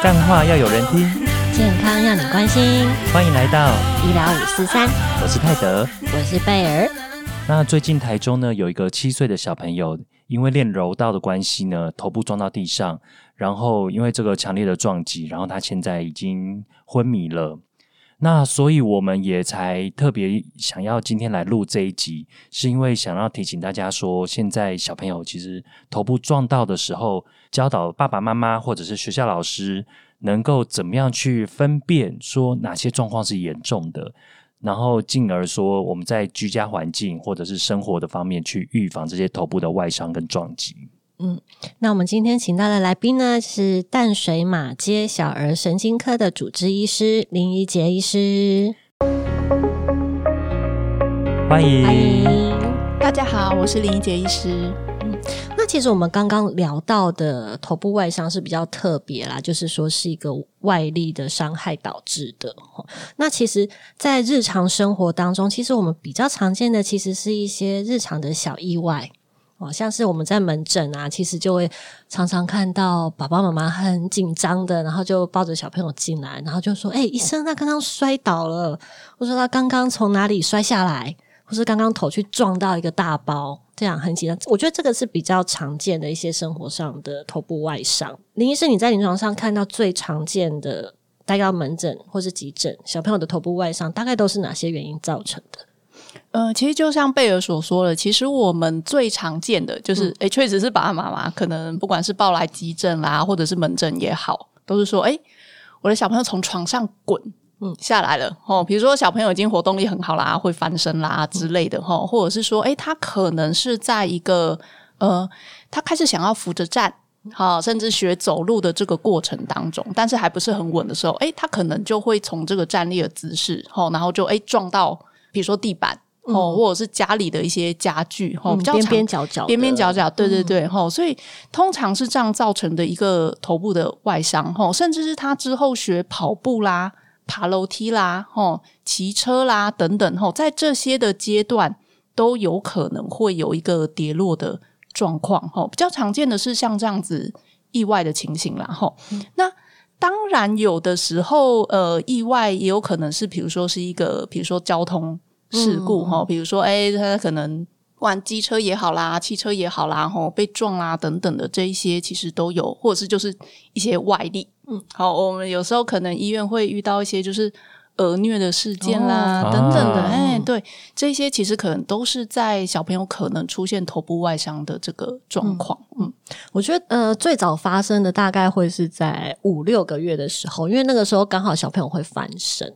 干话要有人听，健康要你关心。欢迎来到医疗五四三，我是泰德。我是贝尔。那最近台中呢有一个七岁的小朋友，因为练柔道的关系呢，头部撞到地上，然后因为这个强烈的撞击，然后他现在已经昏迷了。那所以我们也才特别想要今天来录这一集，是因为想要提醒大家说，现在小朋友其实头部撞到的时候，教导爸爸妈妈或者是学校老师能够怎么样去分辨说哪些状况是严重的，然后进而说我们在居家环境或者是生活的方面去预防这些头部的外伤跟撞击。嗯，那我们今天请到的来宾呢是淡水马街小儿神经科的主治医师林怡杰医师，欢迎，欢迎。大家好，我是林怡杰医师。嗯那其实我们刚刚聊到的头部外伤是比较特别啦，就是说是一个外力的伤害导致的。那其实，在日常生活当中，其实我们比较常见的，其实是一些日常的小意外。哦，像是我们在门诊啊，其实就会常常看到爸爸妈妈很紧张的，然后就抱着小朋友进来，然后就说：“哎，医生，他刚刚摔倒了，或者他刚刚从哪里摔下来，或是刚刚头去撞到一个大包，这样很紧张。”我觉得这个是比较常见的一些生活上的头部外伤。林医师，你在临床上看到最常见的，带到门诊或是急诊小朋友的头部外伤，大概都是哪些原因造成的？呃，其实就像贝尔所说的，其实我们最常见的就是，哎，确实是爸爸妈妈可能不管是抱来急诊啦，或者是门诊也好，都是说，哎，我的小朋友从床上滚，嗯，下来了，哦，比如说小朋友已经活动力很好啦，会翻身啦之类的，哈，或者是说，哎，他可能是在一个，呃，他开始想要扶着站，好，甚至学走路的这个过程当中，但是还不是很稳的时候，哎，他可能就会从这个站立的姿势，哈，然后就哎撞到，比如说地板。哦，或者是家里的一些家具，哦，比较边边角角，边边角角，对对对，吼，所以通常是这样造成的一个头部的外伤，哦，甚至是他之后学跑步啦、爬楼梯啦、哦、骑车啦等等，哦，在这些的阶段都有可能会有一个跌落的状况，哦，比较常见的是像这样子意外的情形啦，吼，那当然有的时候，呃，意外也有可能是，比如说是一个，比如说交通。事故哈，比如说，哎，他可能玩机车也好啦，汽车也好啦，吼被撞啦等等的这一些，其实都有，或者是就是一些外力。嗯，好，我们有时候可能医院会遇到一些就是儿虐的事件啦，等等的，哎，对，这些其实可能都是在小朋友可能出现头部外伤的这个状况。嗯，我觉得呃，最早发生的大概会是在五六个月的时候，因为那个时候刚好小朋友会翻身。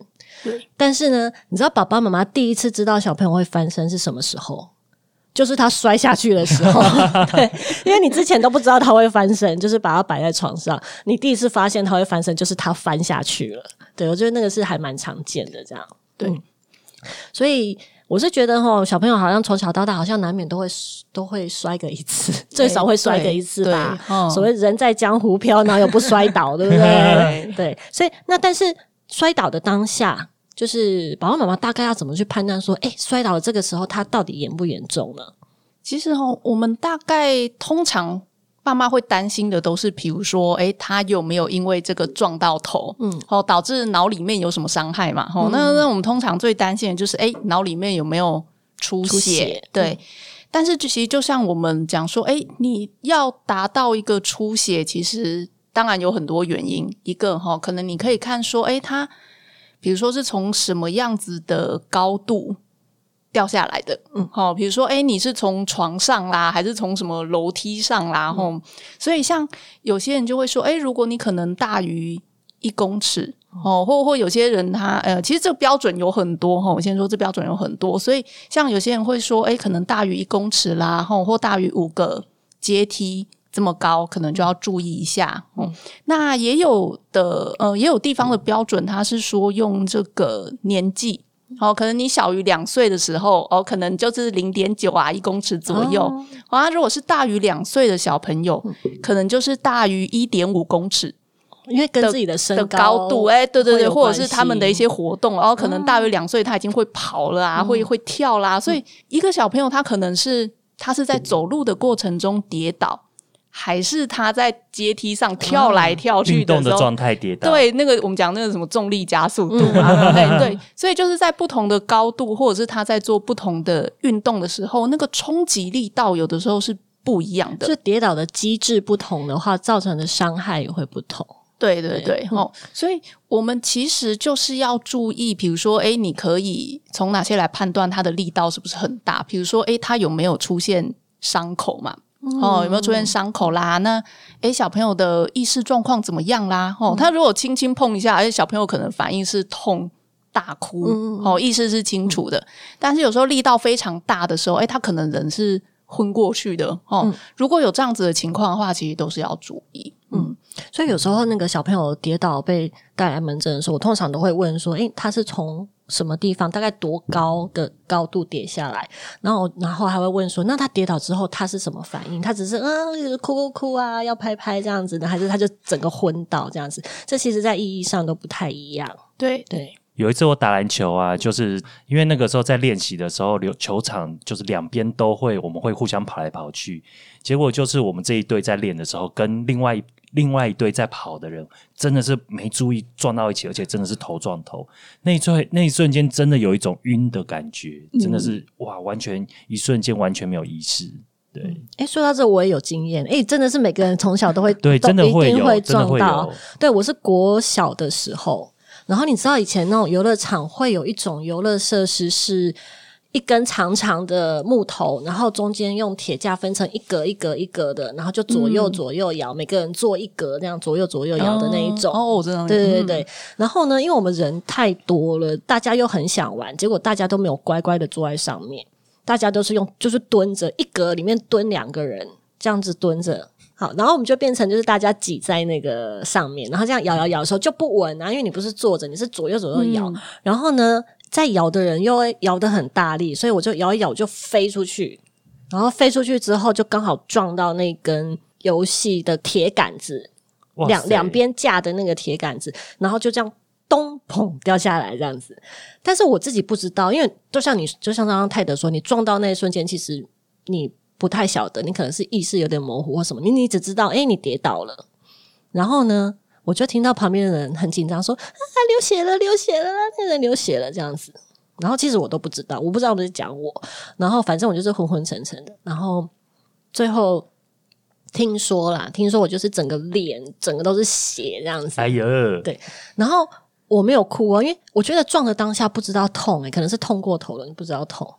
但是呢，你知道爸爸妈妈第一次知道小朋友会翻身是什么时候？就是他摔下去的时候。对，因为你之前都不知道他会翻身，就是把他摆在床上，你第一次发现他会翻身，就是他翻下去了。对，我觉得那个是还蛮常见的，这样。对，所以我是觉得哈，小朋友好像从小到大好像难免都会都会摔个一次，最少会摔个一次吧。所谓人在江湖飘，哪有不摔倒，对不对？对，所以那但是。摔倒的当下，就是爸爸妈妈大概要怎么去判断说，哎，摔倒了这个时候，他到底严不严重呢？其实哦，我们大概通常爸妈会担心的都是，比如说，哎，他有没有因为这个撞到头，嗯，哦，导致脑里面有什么伤害嘛？哦，那那我们通常最担心的就是，哎，脑里面有没有出血？对。但是其实就像我们讲说，哎，你要达到一个出血，其实。当然有很多原因，一个哈，可能你可以看说，哎，他比如说是从什么样子的高度掉下来的，嗯，好，比如说，哎，你是从床上啦，还是从什么楼梯上啦，吼，所以像有些人就会说，哎，如果你可能大于一公尺，哦，或或有些人他，呃，其实这个标准有很多哈，我先说这标准有很多，所以像有些人会说，哎，可能大于一公尺啦，吼，或大于五个阶梯。这么高，可能就要注意一下。嗯，那也有的，呃，也有地方的标准，它是说用这个年纪，哦，可能你小于两岁的时候，哦，可能就是零点九啊，一公尺左右。啊，如果是大于两岁的小朋友，可能就是大于一点五公尺，因为跟自己的身高度，哎，对对对，或者是他们的一些活动，然后可能大于两岁，他已经会跑了啊，会会跳啦，所以一个小朋友他可能是他是在走路的过程中跌倒。还是他在阶梯上跳来跳去运动的时候，状态跌倒，对，那个我们讲那个什么重力加速度嘛，对对，所以就是在不同的高度，或者是他在做不同的运动的时候，那个冲击力道有的时候是不一样的就。跌倒的机制不同的话，造成的伤害也会不同。对对对对，哦，所以我们其实就是要注意，比如说，哎，你可以从哪些来判断它的力道是不是很大？比如说，哎，它有没有出现伤口嘛？哦，有没有出现伤口啦？那诶，小朋友的意识状况怎么样啦？哦，他如果轻轻碰一下，而且小朋友可能反应是痛、大哭，哦，意识是清楚的。但是有时候力道非常大的时候，诶，他可能人是昏过去的。哦，如果有这样子的情况的话，其实都是要注意。嗯，所以有时候那个小朋友跌倒被带来门诊的时候，我通常都会问说：“诶，他是从什么地方，大概多高的高度跌下来？”然后，然后还会问说：“那他跌倒之后，他是什么反应？他只是嗯哭哭哭啊，要拍拍这样子的，还是他就整个昏倒这样子？这其实在意义上都不太一样。对对，有一次我打篮球啊，就是因为那个时候在练习的时候，球球场就是两边都会，我们会互相跑来跑去。结果就是我们这一队在练的时候，跟另外另外一队在跑的人，真的是没注意撞到一起，而且真的是头撞头。那一瞬那一瞬间，真的有一种晕的感觉，真的是、哇，完全一瞬间完全没有意识。对、哎，说到这我也有经验，哎，真的是每个人从小都会 对，真的会有，撞到有。。对我是国小的时候，然后你知道以前那种游乐场会有一种游乐设施是。一根长长的木头，然后中间用铁架分成一格一格一格的，然后就左右左右摇，每个人坐一格，那样左右左右摇的那一种。哦，我知道，对对对，然后呢，因为我们人太多了，大家又很想玩，结果大家都没有乖乖的坐在上面，大家都是用就是蹲着，一格里面蹲两个人，这样子蹲着。好，然后我们就变成就是大家挤在那个上面，然后这样摇摇摇的时候就不稳啊，因为你不是坐着，你是左右左右摇，然后呢，在摇的人又会摇得很大力，所以我就摇一摇就飞出去，然后飞出去之后就刚好撞到那根游戏的铁杆子，两两边架的那个铁杆子，然后就这样咚砰掉下来这样子。但是我自己不知道，因为就像你，就像刚刚泰德说，你撞到那一瞬间，其实你不太晓得，你可能是意识有点模糊或什么，你你只知道，哎、你跌倒了。然后呢，我就听到旁边的人很紧张说：“啊，流血了，流血了，那个人流血了。”这样子。然后其实我都不知道，我不知道我是讲我。然后反正我就是昏昏沉沉的。然后最后听说啦，听说我就是整个脸整个都是血这样子。哎呀，对然后我没有哭啊，因为我觉得撞的当下不知道痛诶、欸可能是痛过头了，你不知道痛。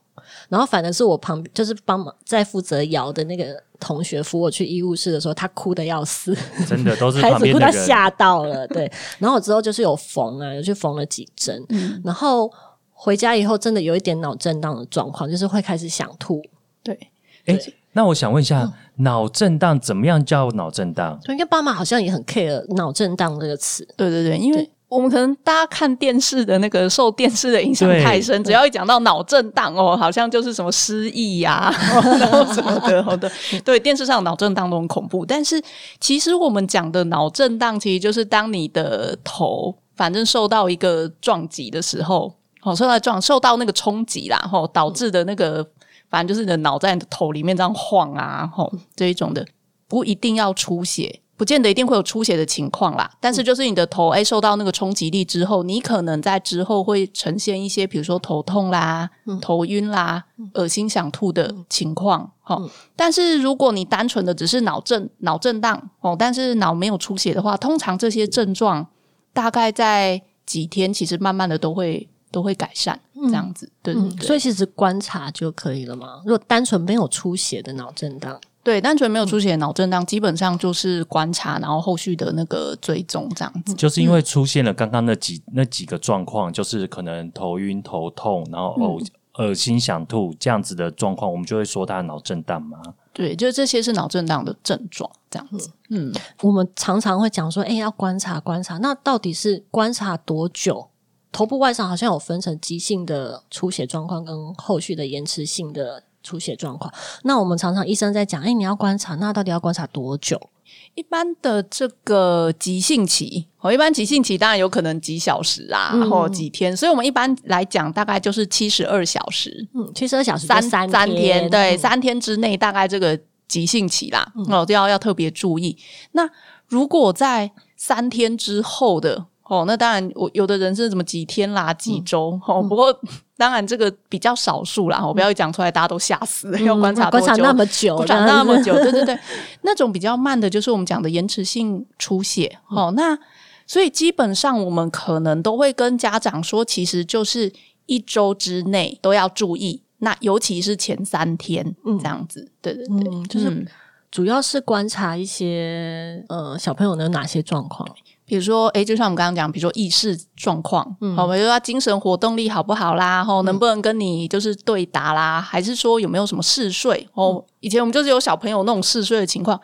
然后反正是我旁边就是帮忙在负责摇的那个同学扶我去医务室的时候，他哭的要死，真的都是 孩子哭旁边的人。到吓到了。对，然后我之后就是有缝啊，有去缝了几针，嗯然后回家以后真的有一点脑震荡的状况，就是会开始想吐。对，哎，那我想问一下，嗯脑震荡怎么样叫脑震荡？对，因为爸妈好像也很 care 脑震荡这个词。对对对，因为我们可能大家看电视的那个受电视的影响太深，只要一讲到脑震荡哦，好像就是什么失忆呀、然后什么的，好的，对，电视上脑震荡都很恐怖。但是其实我们讲的脑震荡，其实就是当你的头反正受到一个撞击的时候，哦，受到撞受到那个冲击啦，吼、导致的那个反正就是你的脑在你的头里面这样晃啊，吼、这一种的，不一定要出血。不见得一定会有出血的情况啦，但是就是你的头哎受到那个冲击力之后，你可能在之后会呈现一些，比如说头痛啦、头晕啦、恶心想吐的情况。哈、但是如果你单纯的只是脑震脑震荡哦，但是脑没有出血的话，通常这些症状大概在几天，其实慢慢的都会都会改善，这样子。对对嗯，对。所以其实观察就可以了嘛。如果单纯没有出血的脑震荡，对，单纯没有出血的脑震荡，基本上就是观察，然后后续的那个追踪这样子。就是因为出现了刚刚那几那几个状况，就是可能头晕、头痛，然后呕、恶心、想吐这样子的状况，我们就会说它脑震荡吗。对，就是这些是脑震荡的症状，这样子。嗯，我们常常会讲说，哎、要观察观察，那到底是观察多久？头部外伤好像有分成急性的出血状况跟后续的延迟性的出血状况。那我们常常医生在讲，哎、你要观察，那到底要观察多久？一般的这个急性期，哦，一般急性期当然有可能几小时啊，嗯或几天，所以我们一般来讲大概就是七十二小时，嗯，七十二小时就三三三天，对，嗯三天之内大概这个。急性期啦，哦，都要要特别注意。那如果在三天之后的哦，那当然我有的人是怎么几天啦、几周哦，不过当然这个比较少数啦，我不要讲出来，大家都吓死，要观察观察那么久，观察那么久，对对对，那种比较慢的，就是我们讲的延迟性出血哦，那。所以基本上，我们可能都会跟家长说，其实就是一周之内都要注意，那尤其是前三天这样子。对对对，就是主要是观察一些呃小朋友有哪些状况，比如说，哎，就像我们刚刚讲，比如说意识状况，好，比如说他精神活动力好不好啦，后能不能跟你就是对答啦，还是说有没有什么嗜睡？哦，以前我们就是有小朋友那种嗜睡的情况，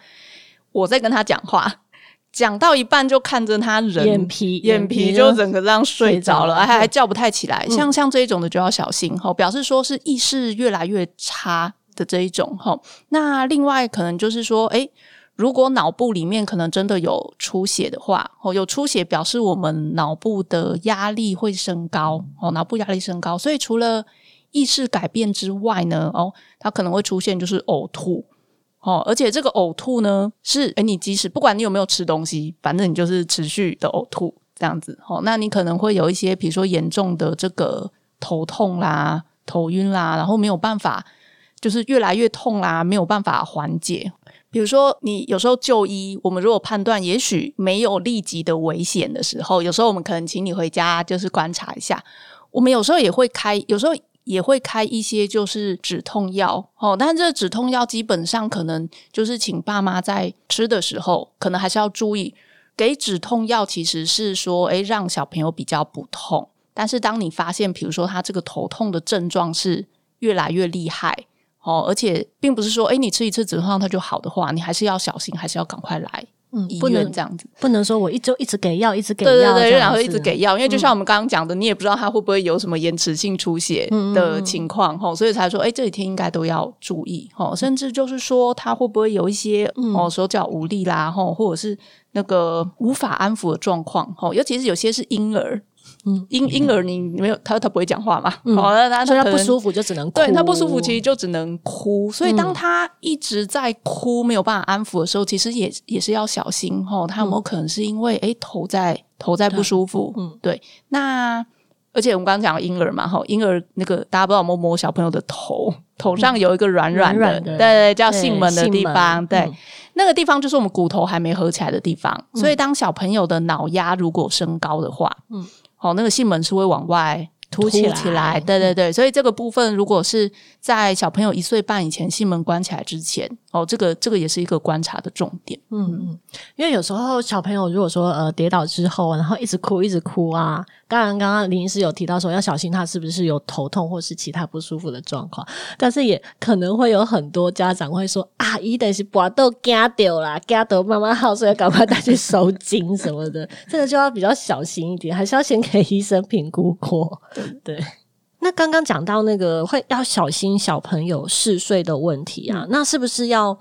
我在跟他讲话。讲到一半就看着他人眼皮眼皮就整个这样睡着了，还还叫不太起来。像像这一种的就要小心哈，表示说是意识越来越差的这一种哈。那另外可能就是说，哎，如果脑部里面可能真的有出血的话，哦，有出血表示我们脑部的压力会升高哦，脑部压力升高，所以除了意识改变之外呢，哦，它可能会出现就是呕吐。哦，而且这个呕吐呢，是哎，你即使不管你有没有吃东西，反正你就是持续的呕吐这样子。哦，那你可能会有一些，比如说严重的这个头痛啦、头晕啦，然后没有办法，就是越来越痛啦，没有办法缓解。比如说你有时候就医，我们如果判断也许没有立即的危险的时候，有时候我们可能请你回家就是观察一下。我们有时候也会开，有时候。也会开一些就是止痛药哦，但这止痛药基本上可能就是请爸妈在吃的时候，可能还是要注意给止痛药。其实是说，诶让小朋友比较不痛。但是当你发现，比如说他这个头痛的症状是越来越厉害哦，而且并不是说，哎你吃一次止痛药它就好的话，你还是要小心，还是要赶快来。嗯，不能这样子，不能说我一周一直给药，一直给药，对对对，然后一直给药，因为就像我们刚刚讲的，你也不知道他会不会有什么延迟性出血的情况哈，所以才说，哎，这几天应该都要注意哈，甚至就是说他会不会有一些哦手脚无力啦哈，或者是那个无法安抚的状况哈，尤其是有些是婴儿。嗯，婴婴儿你没有他他不会讲话嘛？好，那他所以他不舒服就只能对他不舒服，其实就只能哭。所以当他一直在哭，没有办法安抚的时候，其实也也是要小心哈。他有没有可能是因为哎头在头在不舒服？嗯，对。那而且我们刚刚讲婴儿嘛，哈，婴儿那个大家不知道摸摸小朋友的头，头上有一个软软的，对对，叫囟门的地方，对，那个地方就是我们骨头还没合起来的地方。所以当小朋友的脑压如果升高的话，嗯。哦，那个囟门是会往外凸起来，对对对，所以这个部分如果是在小朋友一岁半以前，囟门关起来之前。哦，这个这个也是一个观察的重点。嗯嗯，因为有时候小朋友如果说呃跌倒之后，然后一直哭一直哭啊，当然刚刚林医师有提到说要小心他是不是有头痛或是其他不舒服的状况，但是也可能会有很多家长会说啊，一定是把豆夹掉啦，夹到妈妈好，所以赶快带去收精什么的，这个就要比较小心一点，还是要先给医生评估过。对。那刚刚讲到那个会要小心小朋友嗜睡的问题啊，那是不是要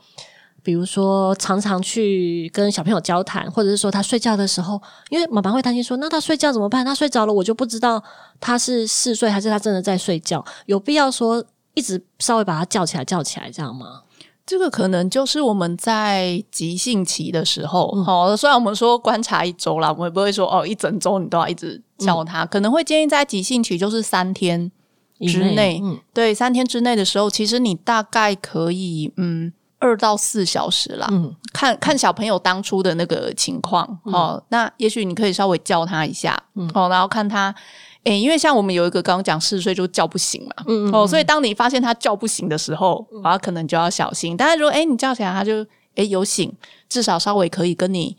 比如说常常去跟小朋友交谈，或者是说他睡觉的时候，因为妈妈会担心说，那他睡觉怎么办？他睡着了，我就不知道他是嗜睡还是他真的在睡觉，有必要说一直稍微把他叫起来叫起来这样吗？这个可能就是我们在急性期的时候，好，虽然我们说观察一周啦，我们也不会说哦一整周你都要一直叫他，可能会建议在急性期就是三天之内，对，三天之内的时候，其实你大概可以嗯二到四小时啦，嗯，看看小朋友当初的那个情况，哦，那也许你可以稍微叫他一下，哦，然后看他。哎，因为像我们有一个刚刚讲四岁就叫不醒嘛，哦，所以当你发现他叫不醒的时候，啊，可能就要小心。但是如果哎你叫起来，他就哎有醒，至少稍微可以跟你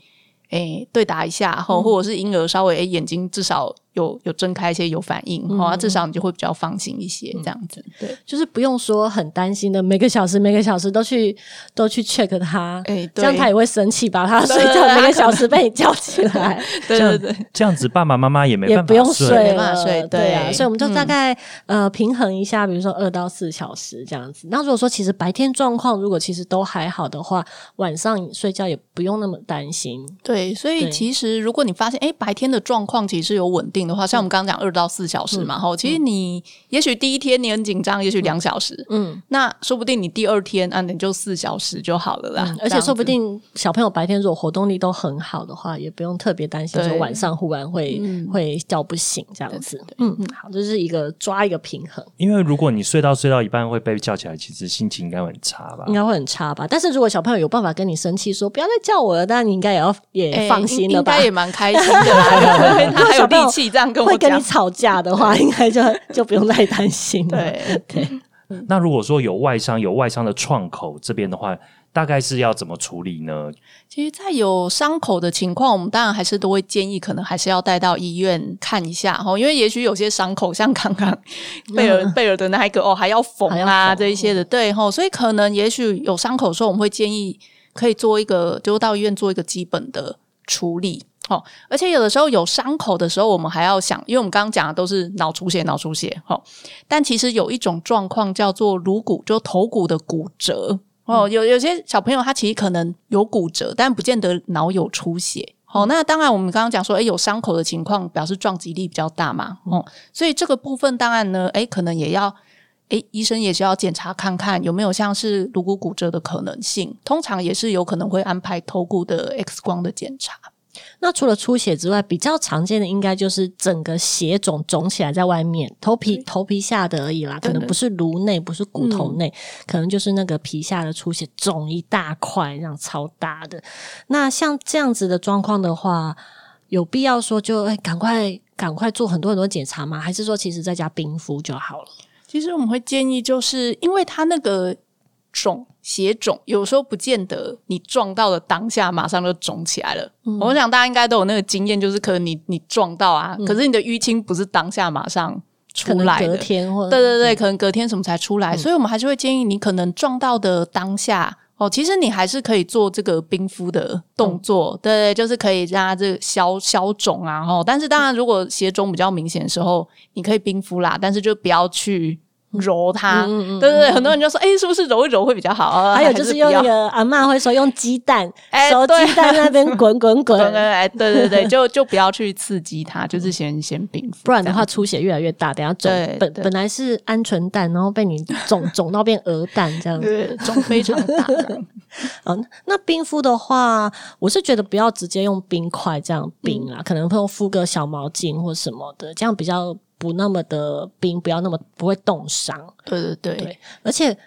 哎对答一下，或或者是婴儿稍微哎眼睛至少。有有睁开一些有反应，哦，至少你就会比较放心一些，这样子。对，就是不用说很担心的，每个小时每个小时都去都去 check 他，哎，这样他也会生气，把他睡觉每个小时被你叫起来。对对对，这样子爸爸妈妈也没也不用睡了，睡对啊，所以我们就大概呃平衡一下，比如说二到四小时这样子。那如果说其实白天状况如果其实都还好的话，晚上睡觉也不用那么担心。对，所以其实如果你发现哎白天的状况其实有稳定。定的话，像我们刚刚讲二到四小时嘛，吼，其实你也许第一天你很紧张，也许两小时，嗯，那说不定你第二天啊，你就四小时就好了啦。而且说不定小朋友白天如果活动力都很好的话，也不用特别担心说晚上忽然会会叫不醒这样子。嗯嗯，好，这是一个抓一个平衡。因为如果你睡到睡到一半会被叫起来，其实心情应该会很差吧？应该会很差吧？但是如果小朋友有办法跟你生气说不要再叫我了，那你应该也要也放心了吧？应该也蛮开心的啦。他还有力气这样跟我会跟你吵架的话，应该就就不用太担心了。对对。那如果说有外伤、有外伤的创口这边的话，大概是要怎么处理呢？其实，在有伤口的情况，我们当然还是都会建议，可能还是要带到医院看一下哈。因为也许有些伤口，像刚刚贝尔贝尔的那一个哦，还要缝啊这一些的，对哈。所以可能也许有伤口的时候，我们会建议可以做一个，就到医院做一个基本的处理。哦，而且有的时候有伤口的时候，我们还要想，因为我们刚刚讲的都是脑出血、脑出血，哈。但其实有一种状况叫做颅骨，就头骨的骨折。哦，有有些小朋友他其实可能有骨折，但不见得脑有出血。哦，那当然我们刚刚讲说，诶有伤口的情况表示撞击力比较大嘛。哦，所以这个部分当然呢，诶可能也要，诶医生也是要检查看看有没有像是颅骨骨折的可能性。通常也是有可能会安排头骨的 X 光的检查。那除了出血之外，比较常见的应该就是整个血肿肿起来在外面，头皮头皮下的而已啦，可能不是颅内，不是骨头内，可能就是那个皮下的出血肿一大块，这样超大的。那像这样子的状况的话，有必要说就哎赶快赶快做很多很多检查吗？还是说其实在家冰敷就好了？其实我们会建议，就是因为它那个。肿血肿有时候不见得你撞到的当下马上就肿起来了。我想大家应该都有那个经验，就是可能你你撞到啊，可是你的淤青不是当下马上出来的，隔天或对对对，可能隔天什么才出来。所以我们还是会建议你可能撞到的当下哦，其实你还是可以做这个冰敷的动作，对，就是可以让它这消消肿啊。哦，但是当然如果血肿比较明显的时候，你可以冰敷啦，但是就不要去。揉它，对对对，很多人就说，哎，是不是揉一揉会比较好？还有就是用那个阿妈会说用鸡蛋，熟鸡蛋那边滚滚滚，哎，对对对，就就不要去刺激它，就是先先冰敷，不然的话出血越来越大，等下肿本本来是鹌鹑蛋，然后被你肿肿到变鹅蛋这样。子，肿非常大。嗯，那冰敷的话，我是觉得不要直接用冰块这样冰啊，可能会敷个小毛巾或什么的，这样比较。不那么的冰，不要那么不会冻伤。对对对，而且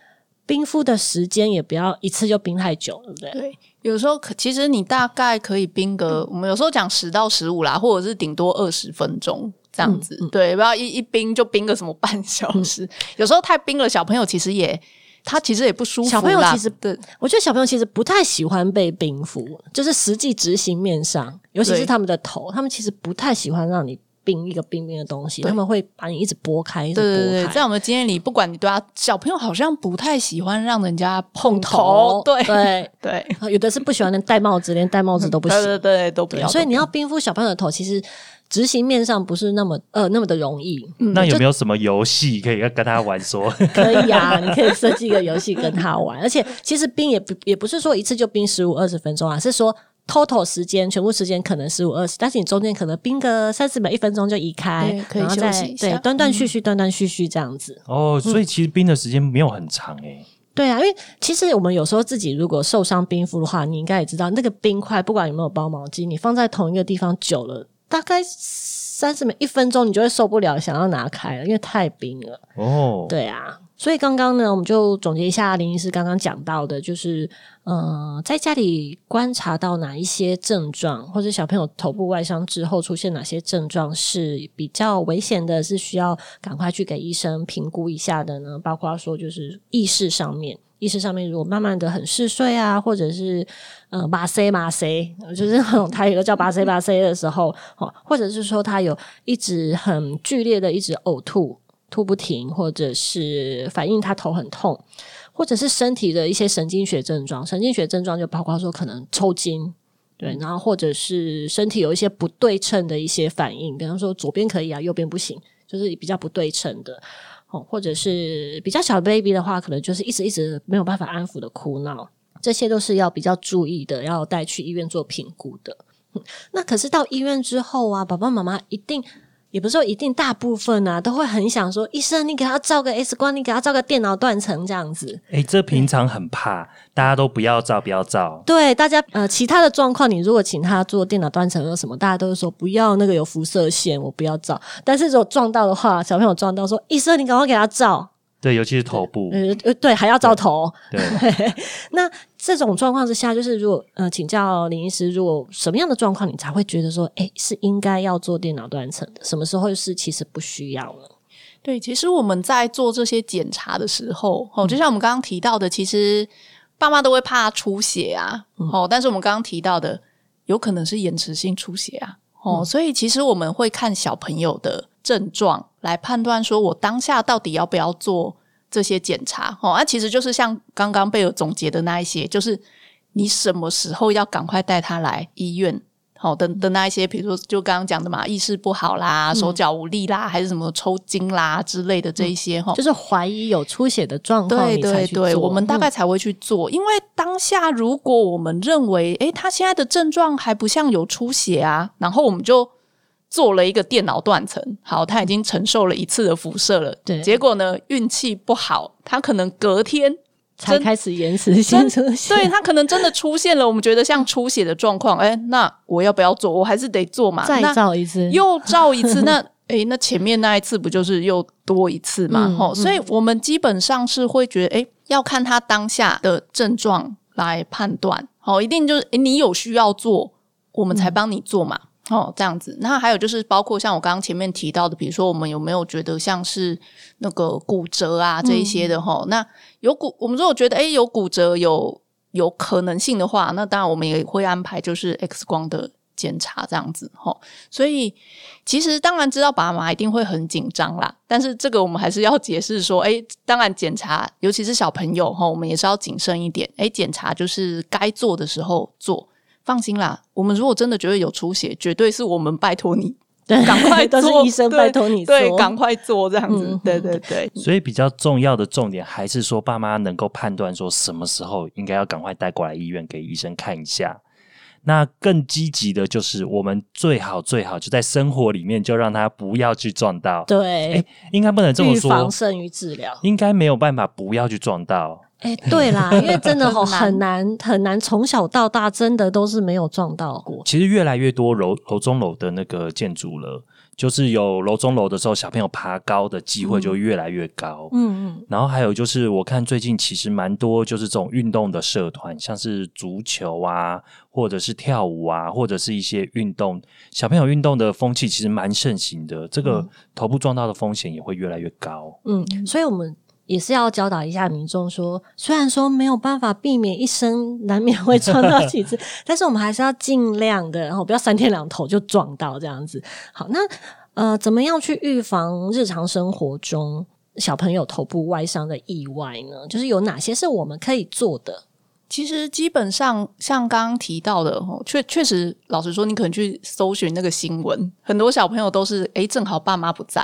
冰敷的时间也不要一次就冰太久，对不对？对，有时候可其实你大概可以冰个，我们有时候讲十到十五啦，或者是顶多二十分钟这样子。对，不要一一冰就冰个什么半小时。有时候太冰了，小朋友其实也他其实也不舒服。小朋友其实对，我觉得小朋友其实不太喜欢被冰敷，就是实际执行面上，尤其是他们的头，他们其实不太喜欢让你。冰一个冰冰的东西，他们会把你一直拨开，对对对，在我们经验里，不管你对他小朋友，好像不太喜欢让人家碰头，对对。对，有的是不喜欢戴帽子，连戴帽子都不行，对对都不要。所以你要冰敷小朋友的头，其实执行面上不是那么呃那么的容易。那有没有什么游戏可以跟他玩？说。可以啊，你可以设计一个游戏跟他玩，而且其实冰也不也不是说一次就冰十五二十分钟啊，是说。Total 时间全部时间可能十五二十，但是你中间可能冰个三十秒一分钟就移开，可以休息一下，对，断断续续，断断续续这样子。哦，所以其实冰的时间没有很长诶。对啊，因为其实我们有时候自己如果受伤冰敷的话，你应该也知道，那个冰块不管有没有包毛巾，你放在同一个地方久了，大概三十秒一分钟，你就会受不了，想要拿开了，因为太冰了。哦，对啊。所以刚刚呢，我们就总结一下林医师刚刚讲到的，就是呃，在家里观察到哪一些症状，或者小朋友头部外伤之后出现哪些症状是比较危险的，是需要赶快去给医生评估一下的呢？包括说就是意识上面，意识上面如果慢慢的很嗜睡啊，或者是呃麻 C 麻 C，就是他有个叫麻 C 麻 C 的时候，哦，或者是说他有一直很剧烈的一直呕吐。吐不停，或者是反映他头很痛，或者是身体的一些神经学症状。神经学症状就包括说可能抽筋，对，然后或者是身体有一些不对称的一些反应，比方说左边可以啊，右边不行，就是比较不对称的。哦，或者是比较小 baby 的话，可能就是一直一直没有办法安抚的哭闹，这些都是要比较注意的，要带去医院做评估的。那可是到医院之后啊，爸爸妈妈一定。也不是说一定，大部分啊都会很想说，医生你给他照个 X 光，你给他照个电脑断层这样子。哎，这平常很怕，大家都不要照，不要照。对，大家呃，其他的状况，你如果请他做电脑断层或什么，大家都是说不要那个有辐射线，我不要照。但是如果撞到的话，小朋友撞到，说医生你赶快给他照。对，尤其是头部，呃呃，对，还要照头。对，那这种状况之下，就是如果呃，请教林医师，如果什么样的状况，你才会觉得说，哎，是应该要做电脑断层的？什么时候是其实不需要了？对，其实我们在做这些检查的时候，哦，就像我们刚刚提到的，其实爸妈都会怕出血啊，哦，但是我们刚刚提到的，有可能是延迟性出血啊，哦，所以其实我们会看小朋友的。症状来判断，说我当下到底要不要做这些检查？哦，那其实就是像刚刚贝尔总结的那一些，就是你什么时候要赶快带他来医院？好的的那一些，比如说就刚刚讲的嘛，意识不好啦，手脚无力啦，还是什么抽筋啦之类的这一些哈，就是怀疑有出血的状况，对对对，我们大概才会去做。因为当下如果我们认为，诶，他现在的症状还不像有出血啊，然后我们就。做了一个电脑断层，好，他已经承受了一次的辐射了。对，结果呢，运气不好，他可能隔天才开始延迟性出血。对他可能真的出现了，我们觉得像出血的状况。哎，那我要不要做？我还是得做嘛。再照一次，又照一次。那哎，那前面那一次不就是又多一次嘛？哦，所以我们基本上是会觉得，哎，要看他当下的症状来判断。好，一定就是你有需要做，我们才帮你做嘛。哦，这样子。那还有就是，包括像我刚刚前面提到的，比如说我们有没有觉得像是那个骨折啊这一些的哈？那有骨，我们如果觉得哎有骨折有有可能性的话，那当然我们也会安排就是 X 光的检查这样子哈。所以其实当然知道爸妈一定会很紧张啦，但是这个我们还是要解释说，哎，当然检查，尤其是小朋友哈，我们也是要谨慎一点。哎，检查就是该做的时候做。放心啦，我们如果真的觉得有出血，绝对是我们拜托你，赶快都是医生拜托你，对，赶快做这样子，对对对。所以比较重要的重点还是说，爸妈能够判断说什么时候应该要赶快带过来医院给医生看一下。那更积极的就是，我们最好最好就在生活里面就让他不要去撞到。对，哎，应该不能这么说，防胜于治疗，应该没有办法不要去撞到。哎，对啦，因为真的哦很难很难，从小到大真的都是没有撞到过。其实越来越多楼楼中楼的那个建筑了，就是有楼中楼的时候，小朋友爬高的机会就越来越高。嗯嗯。然后还有就是，我看最近其实蛮多就是这种运动的社团，像是足球啊，或者是跳舞啊，或者是一些运动，小朋友运动的风气其实蛮盛行的。这个头部撞到的风险也会越来越高。嗯，所以我们。也是要教导一下民众说，虽然说没有办法避免一生难免会撞到几次，但是我们还是要尽量的，然后不要三天两头就撞到这样子。好，那呃，怎么样去预防日常生活中小朋友头部外伤的意外呢？就是有哪些是我们可以做的？其实基本上像刚刚提到的，确确实，老实说，你可能去搜寻那个新闻，很多小朋友都是哎，正好爸妈不在。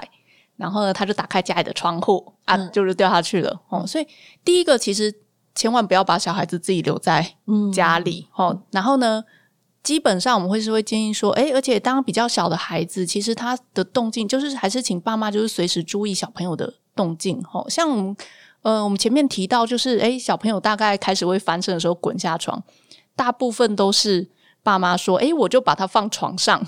然后呢，他就打开家里的窗户啊，就是掉下去了哦。所以第一个，其实千万不要把小孩子自己留在家里哦。然后呢，基本上我们会是会建议说，哎，而且当比较小的孩子，其实他的动静就是还是请爸妈就是随时注意小朋友的动静哦。像我们呃，我们前面提到就是，哎，小朋友大概开始会翻身的时候滚下床，大部分都是爸妈说，哎，我就把他放床上。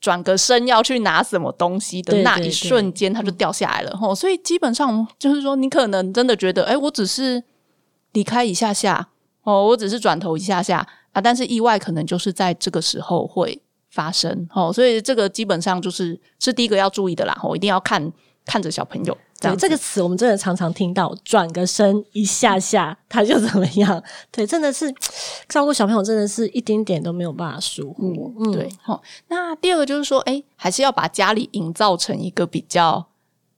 转个身要去拿什么东西的那一瞬间，它就掉下来了。吼，所以基本上就是说，你可能真的觉得，哎，我只是离开一下下，哦，我只是转头一下下啊，但是意外可能就是在这个时候会发生。哦，所以这个基本上就是是第一个要注意的啦。我一定要看看着小朋友。对这个词，我们真的常常听到，转个身一下下，他就怎么样？对，真的是照顾小朋友，真的是一丁点都没有办法疏忽。嗯，对。好，那第二个就是说，哎，还是要把家里营造成一个比较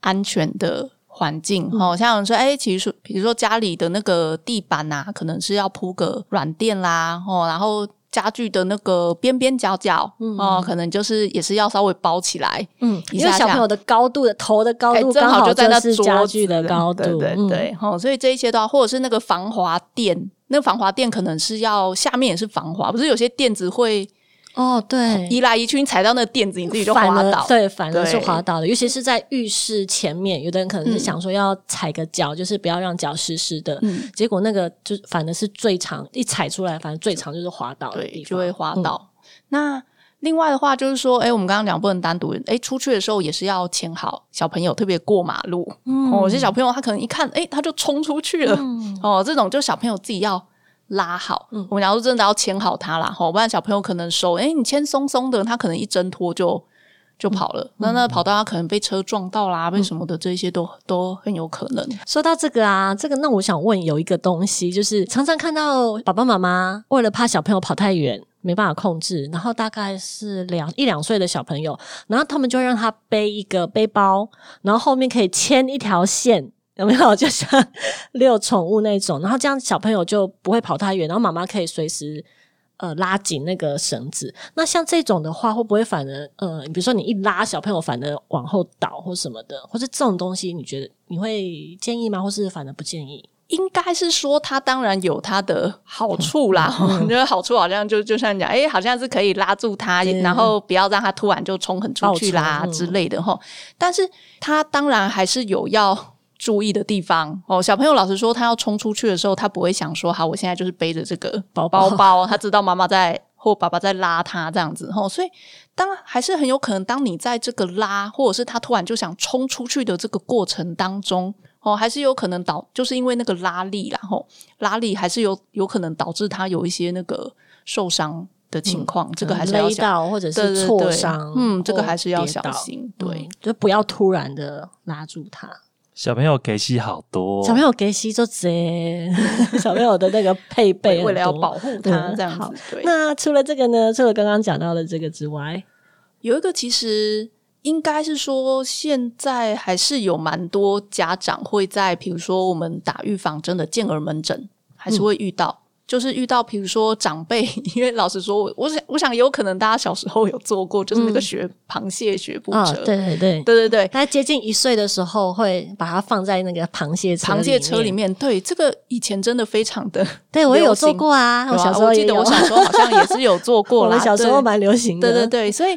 安全的环境。哦，像说，哎，其实比如说家里的那个地板呐，可能是要铺个软垫啦，哦，然后。家具的那个边边角角，哦，可能就是也是要稍微包起来，嗯，因为小朋友的高度的头的高度刚好就在那家具的高度，对对对，哦，所以这一些的话，或者是那个防滑垫，那个防滑垫可能是要下面也是防滑，不是有些垫子会哦，对，移来移去，你踩到那个垫子，你自己就滑倒。对，反而是滑倒的，尤其是在浴室前面，有的人可能是想说要踩个脚，就是不要让脚湿湿的，嗯结果那个就反而是最长，一踩出来，反正最长就是滑倒的地对，方，就会滑嗯倒。那另外的话就是说，哎，我们刚刚讲不能单独，哎，出去的时候也是要牵好小朋友，特别过马路。嗯哦，有些小朋友他可能一看，哎，他就冲出去了。嗯哦，这种就小朋友自己要拉好。我们假如真的要牵好它啦，吼，不然小朋友可能手，哎，你牵松松的，他可能一挣脱就就跑了。那那跑到他可能被车撞到啦，被什么的，这些都都很有可能。说到这个啊，这个那我想问有一个东西，就是常常看到爸爸妈妈为了怕小朋友跑太远。没办法控制，然后大概是两一两岁的小朋友，然后他们就会让他背一个背包，然后后面可以牵一条线，有没有？就像遛宠物那种，然后这样小朋友就不会跑太远，然后妈妈可以随时呃拉紧那个绳子。那像这种的话，会不会反而呃，比如说你一拉小朋友反而往后倒或什么的，或者这种东西，你觉得你会建议吗？或是反而不建议？应该是说，它当然有它的好处啦。我觉得好处好像就就像讲，哎，好像是可以拉住它，然后不要让它突然就冲很出去啦嗯之类的哈。但是它当然还是有要注意的地方哦。小朋友老实说，他要冲出去的时候，他不会想说，好，我现在就是背着这个包包包包，他知道妈妈在或爸爸在拉他这样子哦，所以当还是很有可能，当你在这个拉，或者是他突然就想冲出去的这个过程当中。哦，还是有可能导，就是因为那个拉力啦，吼，拉力还是有有可能导致他有一些那个受伤的情况，这个还是要勒小到或者是挫对伤，嗯，这个还是要小心，对嗯，就不要突然的拉住他。小朋友给戏好多，小朋友给吸就直接 小朋友的那个配备为了要保护他嗯这样好子，对。那除了这个呢？除了刚刚讲到的这个之外，有一个其实应该是说，现在还是有蛮多家长会在，比如说我们打预防针的健儿门诊，还是会遇到。就是遇到，比如说长辈，因为老实说，我我想，我想有可能大家小时候有做过，就是那个学螃蟹学步啊、车，对对对。对对对，他接近一岁的时候，会把它放在那个螃蟹车螃蟹车里面。面，对这个以前真的非常的对我也有做过啊，有啊小时候记得我小时候好像也是有做过我啦。们小时候对蛮流行的。对对对，所以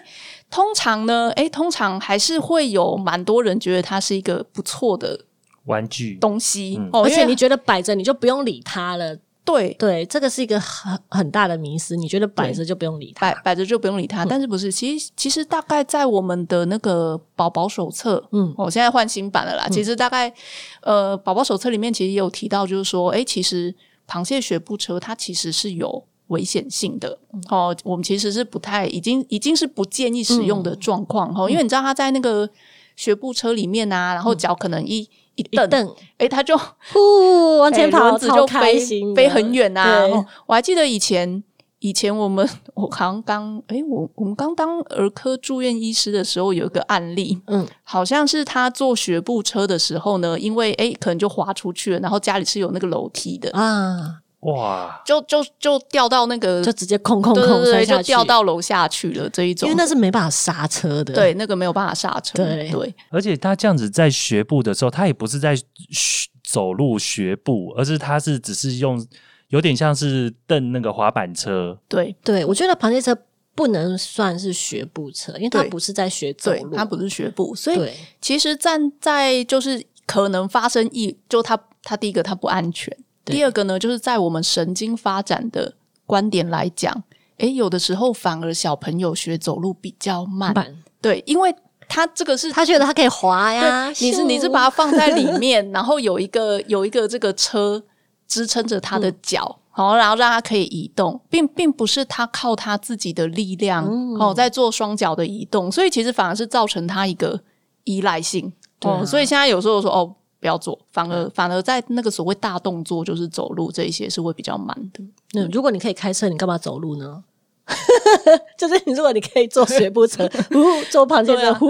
通常呢，哎，通常还是会有蛮多人觉得它是一个不错的玩具东西、嗯哦，而且你觉得摆着你就不用理它了。对对，这个是一个很很大的迷思。你觉得摆着就不用理它摆？摆着就不用理嗯它，但是不是？其实其实大概在我们的那个宝宝手册，嗯我、现在换新版了啦。其实大概呃，宝宝手册里面其实也有提到，就是说，哎，其实螃蟹学步车它其实是有。危险性的哦，我们其实是不太已经已经是不建议使用的状况嗯哦，因为你知道它在那个学步车里面啊，然后脚可能一一一蹬，蹬，诶，他就呼，往前哎跑，轮子就飞心飞很远呐、对。哦我还记得以前，以前我们我好像刚哎，我我们刚当儿科住院医师的时候，有一个案例，嗯，好像是他坐学步车的时候呢，因为哎可能就滑出去了，然后家里是有那个楼梯的，啊，哇，就就就掉到那个就直接空空对对对，空摔下去，就掉到楼下去了这一种因为。那是没办法刹车的。对，那个没有办法刹车。对对而且他这样子在学步的时候，他也不是在学走路学步，而是他是只是用有点像是蹬那个滑板车，对对，我觉得螃蟹车不能算是学步车，因为它不是在学走对，路，它不是学步，所以对其实站在就是可能发生意，就他他第一个他不安全，对第二个呢，就是在我们神经发展的观点来讲，诶，有的时候反而小朋友学走路比较慢，板，对，因为他这个是他觉得他可以滑呀，你是你是把它放在里面，然后有一个有一个这个车支撑着他的嗯脚。好，然后让他可以移动，并并不是他靠他自己的力量、嗯哦在做双脚的移动，所以其实反而是造成他一个依赖性哦。所以现在有时候说哦不要做，反而反而在那个所谓大动作就是走路这一些是会比较慢的。那如果你可以开车，你干嘛走路呢？就是你，如果你可以坐学步车，呼坐螃蟹车，对啊呼，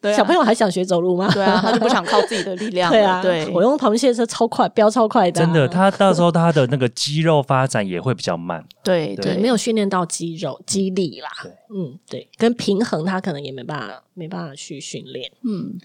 对啊小朋友还想学走路吗？对啊，他就不想靠自己的力量。对啊，对，我用螃蟹车超快，飙超快的啊、真的，他到时候他的那个肌肉发展也会比较慢。对对，没有训练到肌肉肌力啦。对嗯，对，跟平衡他可能也没办法，没办法去训练。嗯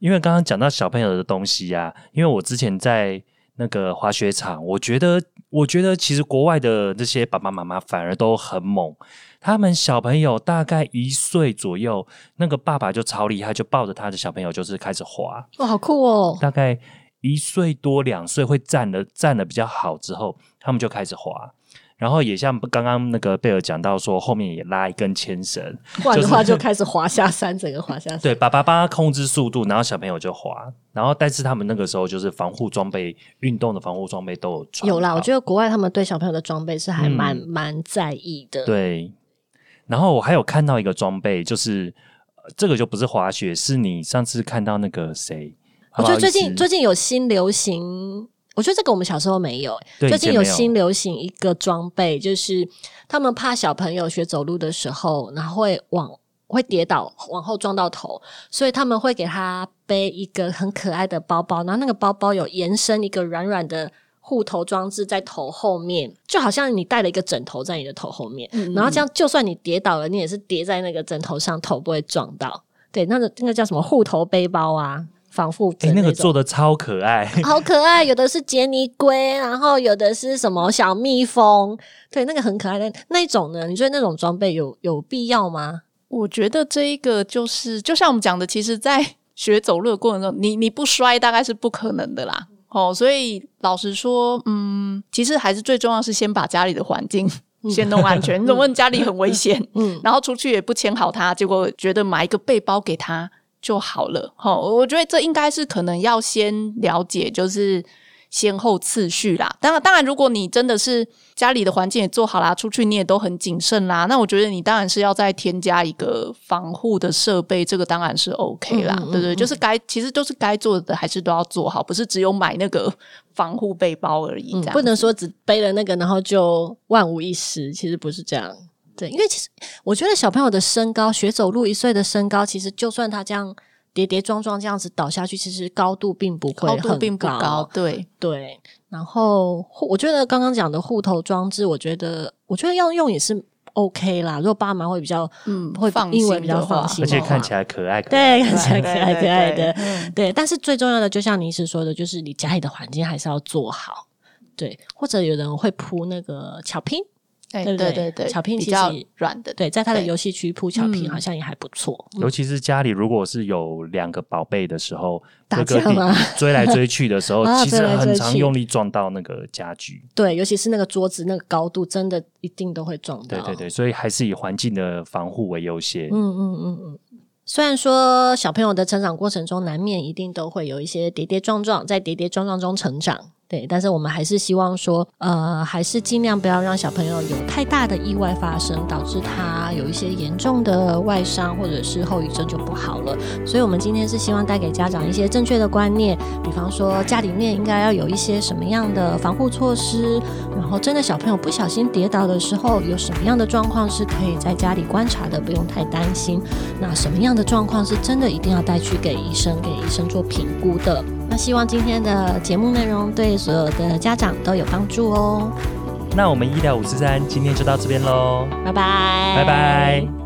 因为刚刚讲到小朋友的东西呀、因为我之前在那个滑雪场，我觉得，我觉得其实国外的这些爸爸妈妈反而都很猛，他们小朋友大概一岁左右，那个爸爸就超厉害，就抱着他的小朋友就是开始滑，哇，好酷哦！大概一岁多两岁会站的站的比较好之后，他们就开始滑。然后也像刚刚那个贝尔讲到说，后面也拉一根牵绳，不然的话就开始滑下山，整个滑下山。对，爸爸帮他控制速度，然后小朋友就滑。然后，但是他们那个时候就是防护装备、运动的防护装备都有穿。有啦，我觉得国外他们对小朋友的装备是还蛮蛮在意的。对。然后我还有看到一个装备，就是这个就不是滑雪，是你上次看到那个谁？我觉得最近最近有新流行。我觉得这个我们小时候没有，最近有新流行一个装备，就是他们怕小朋友学走路的时候，然后会往会跌倒，往后撞到头，所以他们会给他背一个很可爱的包包，然后那个包包有延伸一个软软的护头装置在头后面，就好像你带了一个枕头在你的头后面，然后这样就算你跌倒了，你也是跌在那个枕头上，头不会撞到。对，那个那个叫什么护头背包啊？防护哎，那个做的超可爱，好可爱！有的是杰尼龟，然后有的是什么小蜜蜂，对，那个很可爱的那种呢？你觉得那种装备有有必要吗？我觉得这一个就是，就像我们讲的，其实，在学走路的过程中，你你不摔大概是不可能的啦。哦，所以老实说，嗯，其实还是最重要是先把家里的环境 先弄安全。你总问家里很危险，嗯，然后出去也不牵好他，结果觉得买一个背包给他。就好了，哈，我觉得这应该是可能要先了解，就是先后次序啦。当然，当然，如果你真的是家里的环境也做好啦，出去你也都很谨慎啦，那我觉得你当然是要再添加一个防护的设备，这个当然是 OK 啦，对不对？就是该其实都是该做的，还是都要做好，不是只有买那个防护背包而已，这样不能说只背了那个，然后就万无一失。其实不是这样。对，因为其实我觉得小朋友的身高，学走路一岁的身高，其实就算他这样跌跌撞撞这样子倒下去，其实高度并不会很高。对对，然后我觉得刚刚讲的护头装置，我觉得我觉得要用也是 OK 啦。如果爸妈会比较嗯会放心，比较放心，而且看起来可爱，对，看起来可爱可爱的，对。但是最重要的，就像你是说的，就是你家里的环境还是要做好，对。或者有人会铺那个巧拼。对对对对，巧拼比较软的，对，在他的游戏区铺巧拼好像也还不错。尤其是家里如果是有两个宝贝的时候，打架吗？追来追去的时候，其实很常用力撞到那个家具。对，尤其是那个桌子那个高度，真的一定都会撞到。对对对，所以还是以环境的防护为优先。嗯嗯嗯嗯。虽然说小朋友的成长过程中，难免一定都会有一些跌跌撞撞，在跌跌撞撞中成长。对，但是我们还是希望说，呃，还是尽量不要让小朋友有太大的意外发生，导致他有一些严重的外伤或者是后遗症就不好了。所以，我们今天是希望带给家长一些正确的观念，比方说家里面应该要有一些什么样的防护措施，然后真的小朋友不小心跌倒的时候，有什么样的状况是可以在家里观察的，不用太担心。那什么样的状况是真的一定要带去给医生，给医生做评估的？那希望今天的节目内容对所有的家长都有帮助哦。那我们医疗五四三今天就到这边喽，拜拜，拜拜。